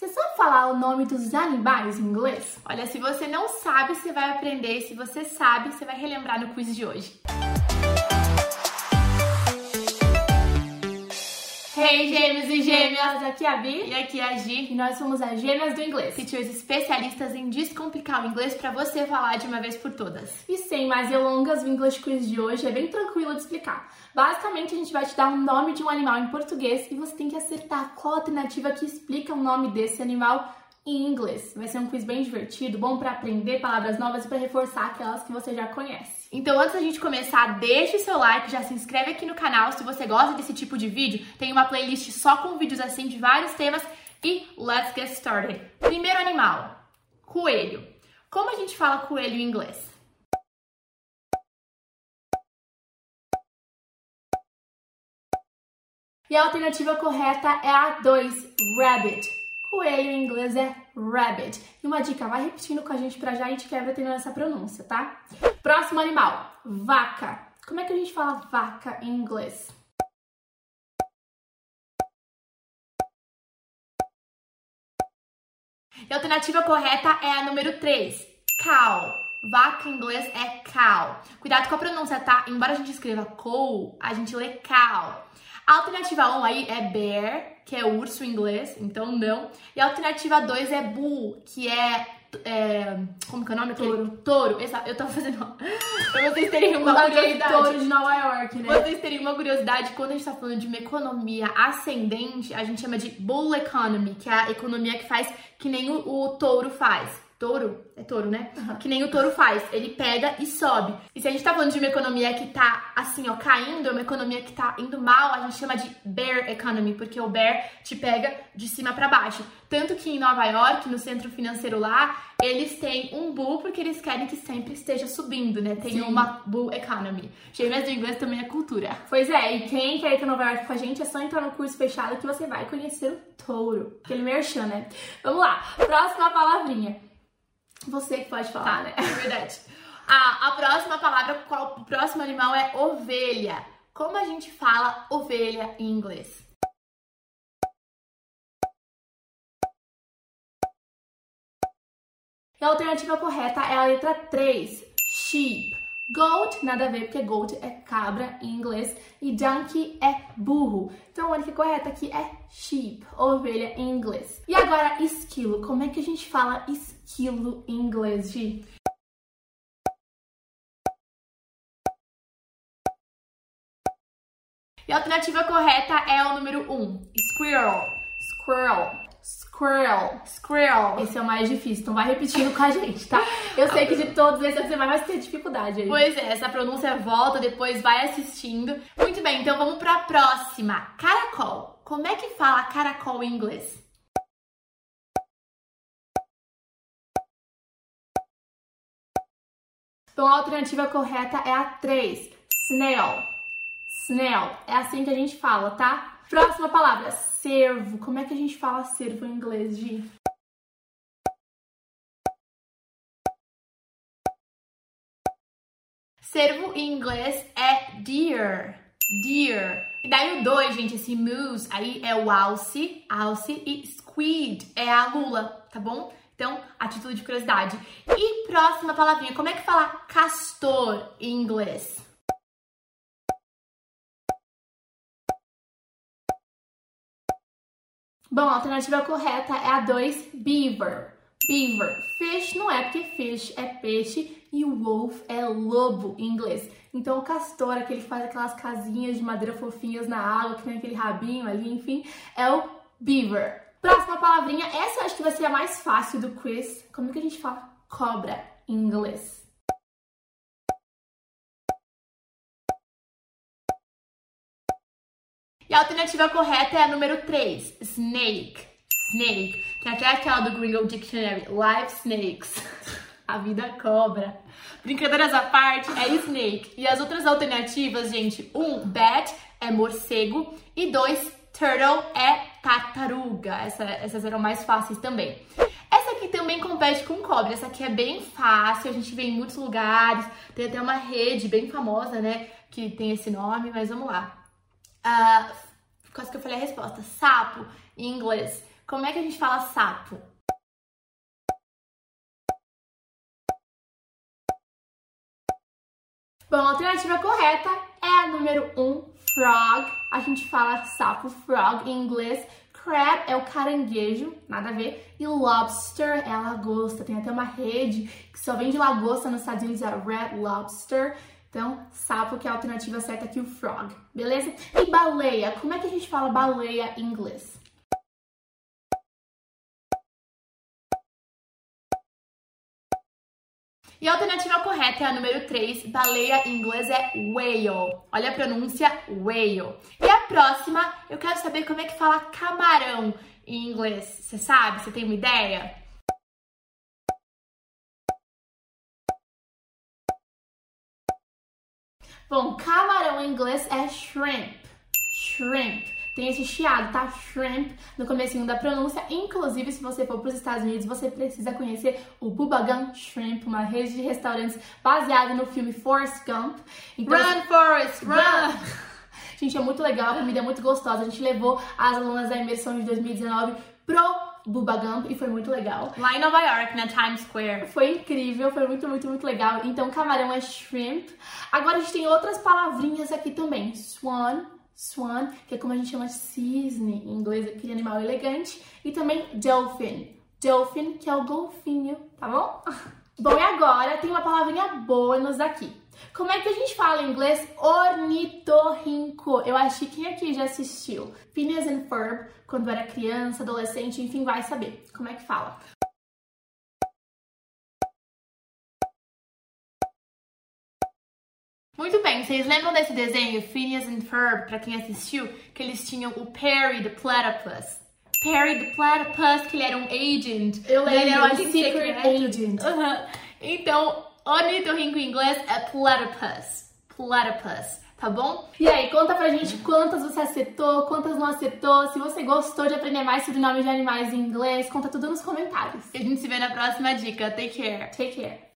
Você sabe falar o nome dos animais em inglês? Olha, se você não sabe, você vai aprender. Se você sabe, você vai relembrar no quiz de hoje. Hey, gêmeos e gêmeas! Aqui é a Bi E aqui é a Gi, e nós somos as gêmeas do inglês. teachers especialistas em descomplicar o inglês para você falar de uma vez por todas. E sem mais delongas, o English Quiz de hoje é bem tranquilo de explicar. Basicamente, a gente vai te dar um nome de um animal em português e você tem que acertar qual alternativa que explica o nome desse animal em inglês. Vai ser um quiz bem divertido, bom para aprender palavras novas e para reforçar aquelas que você já conhece. Então, antes da gente começar, deixe seu like, já se inscreve aqui no canal se você gosta desse tipo de vídeo. Tem uma playlist só com vídeos assim de vários temas e let's get started. Primeiro animal, coelho. Como a gente fala coelho em inglês? E a alternativa correta é a 2, rabbit. Coelho em inglês é rabbit. E uma dica, vai repetindo com a gente pra já a gente quebra tendo essa pronúncia, tá? Próximo animal, vaca. Como é que a gente fala vaca em inglês? E a alternativa correta é a número 3, cow. Vaca em inglês é cow. Cuidado com a pronúncia, tá? Embora a gente escreva cow, a gente lê cow. A alternativa 1 aí é bear, que é urso em inglês, então não. E a alternativa 2 é bull, que é, é como que é o nome? Aquele- Touro. Touro, exato. Eu tava fazendo pra vocês terem uma curiosidade. touro de Nova York, né? Vocês terem uma curiosidade, quando a gente tá falando de uma economia ascendente, a gente chama de bull economy, que é a economia que faz que nem o, o touro faz. Touro? É touro, né? Aham. Que nem o touro faz. Ele pega e sobe. E se a gente tá falando de uma economia que tá, assim, ó, caindo, é uma economia que tá indo mal, a gente chama de bear economy, porque o bear te pega de cima pra baixo. Tanto que em Nova York, no centro financeiro lá, eles têm um bull porque eles querem que sempre esteja subindo, né? Tem Sim. uma bull economy. Gêmeas do inglês também é cultura. Pois é, e quem quer ir pra Nova York com a gente é só entrar no curso fechado que você vai conhecer o touro. Aquele merchan, né? Vamos lá, próxima palavrinha. Você que pode falar, né? É verdade. A, a próxima palavra, qual, o próximo animal é ovelha. Como a gente fala ovelha em inglês? E a alternativa correta é a letra 3, sheep. Goat, nada a ver, porque goat é cabra em inglês e donkey é burro. Então a única correta aqui é sheep, ovelha em inglês. E agora, esquilo. Como é que a gente fala esquilo em inglês, Gi? E a alternativa correta é o número 1, um, squirrel. Squirrel. Squirrel. Squirrel. Esse é o mais difícil, então vai repetindo com a gente, tá? Eu sei que de todos esses você vai mais ter dificuldade aí. Pois é, essa pronúncia volta, depois vai assistindo. Muito bem, então vamos pra próxima. Caracol. Como é que fala caracol em inglês? Então a alternativa correta é a 3, snail. Snail. É assim que a gente fala, tá? Próxima palavra, cervo. Como é que a gente fala cervo em inglês, Gi? Cervo em inglês é deer. Deer. E daí o 2, gente, esse moose aí é o alce, alce e squid é a lula, tá bom? Então, a título de curiosidade. E próxima palavrinha, como é que fala castor em inglês? Bom, a alternativa correta é a 2, beaver. Beaver. Fish não é porque fish é peixe e wolf é lobo em inglês. Então o castor, aquele que faz aquelas casinhas de madeira fofinhas na água, que tem aquele rabinho ali, enfim, é o beaver. Próxima palavrinha, essa eu acho que vai ser a mais fácil do quiz. Como que a gente fala cobra em inglês? E a alternativa correta é a número 3, snake. Snake. Tem até aquela do Gringo Dictionary, live snakes. A vida cobra. Brincadeiras à parte, é snake. E as outras alternativas, gente, um, bat é morcego e dois, turtle é tartaruga. Essa- essas eram mais fáceis também. Essa aqui também compete com cobra. Essa aqui é bem fácil, a gente vê em muitos lugares. Tem até uma rede bem famosa, né, que tem esse nome, mas vamos lá. Ah, quase que eu falei a resposta. Sapo, em inglês. Como é que a gente fala sapo? Bom, a alternativa correta é a número 1, um, frog. A gente fala sapo frog em inglês. Crab é o caranguejo, nada a ver. E lobster é a lagosta. Tem até uma rede que só vende lagosta nos Estados Unidos, a Red Lobster. Então, sapo que é a alternativa certa aqui, o frog, beleza? E baleia, como é que a gente fala baleia em inglês? E a alternativa correta é a número 3, baleia em inglês é whale. Olha a pronúncia, whale. E a próxima, eu quero saber como é que fala camarão em inglês. Você sabe? Você tem uma ideia? Bom, camarão em inglês é shrimp. Shrimp tem esse chiado, tá? Shrimp no comecinho da pronúncia. Inclusive, se você for para os Estados Unidos, você precisa conhecer o Bubba Shrimp, uma rede de restaurantes baseada no filme Forrest Gump. Então, run, Forrest, run! Gente, é muito legal, a comida é muito gostosa. A gente levou as alunas da imersão de 2019 pro Bubba Gump e foi muito legal. Lá em Nova York, na Times Square. Foi incrível, foi muito, muito, muito legal. Então, camarão é shrimp. Agora a gente tem outras palavrinhas aqui também. Swan, Swan, que é como a gente chama de cisne em inglês, aquele animal elegante, e também dolphin. Dolphin, que é o golfinho, tá bom? Bom, e agora tem uma palavrinha bônus aqui. Como é que a gente fala em inglês ornitorrinco? Eu acho que quem aqui já assistiu Phineas and Ferb, quando era criança, adolescente, enfim, vai saber como é que fala. Muito bem, vocês lembram desse desenho, Phineas and Ferb, pra quem assistiu, que eles tinham o Perry the Platypus? Perry the Platypus, que ele era um agent. Eu lembro, ele era um secret agent. Uhum. Então, ornitorrinco em inglês é platypus. Platypus, tá bom? E aí, conta pra gente quantas você acertou, quantas não acertou. Se você gostou de aprender mais sobre nomes de animais em inglês, conta tudo nos comentários. E a gente se vê na próxima dica. Take care. Take care.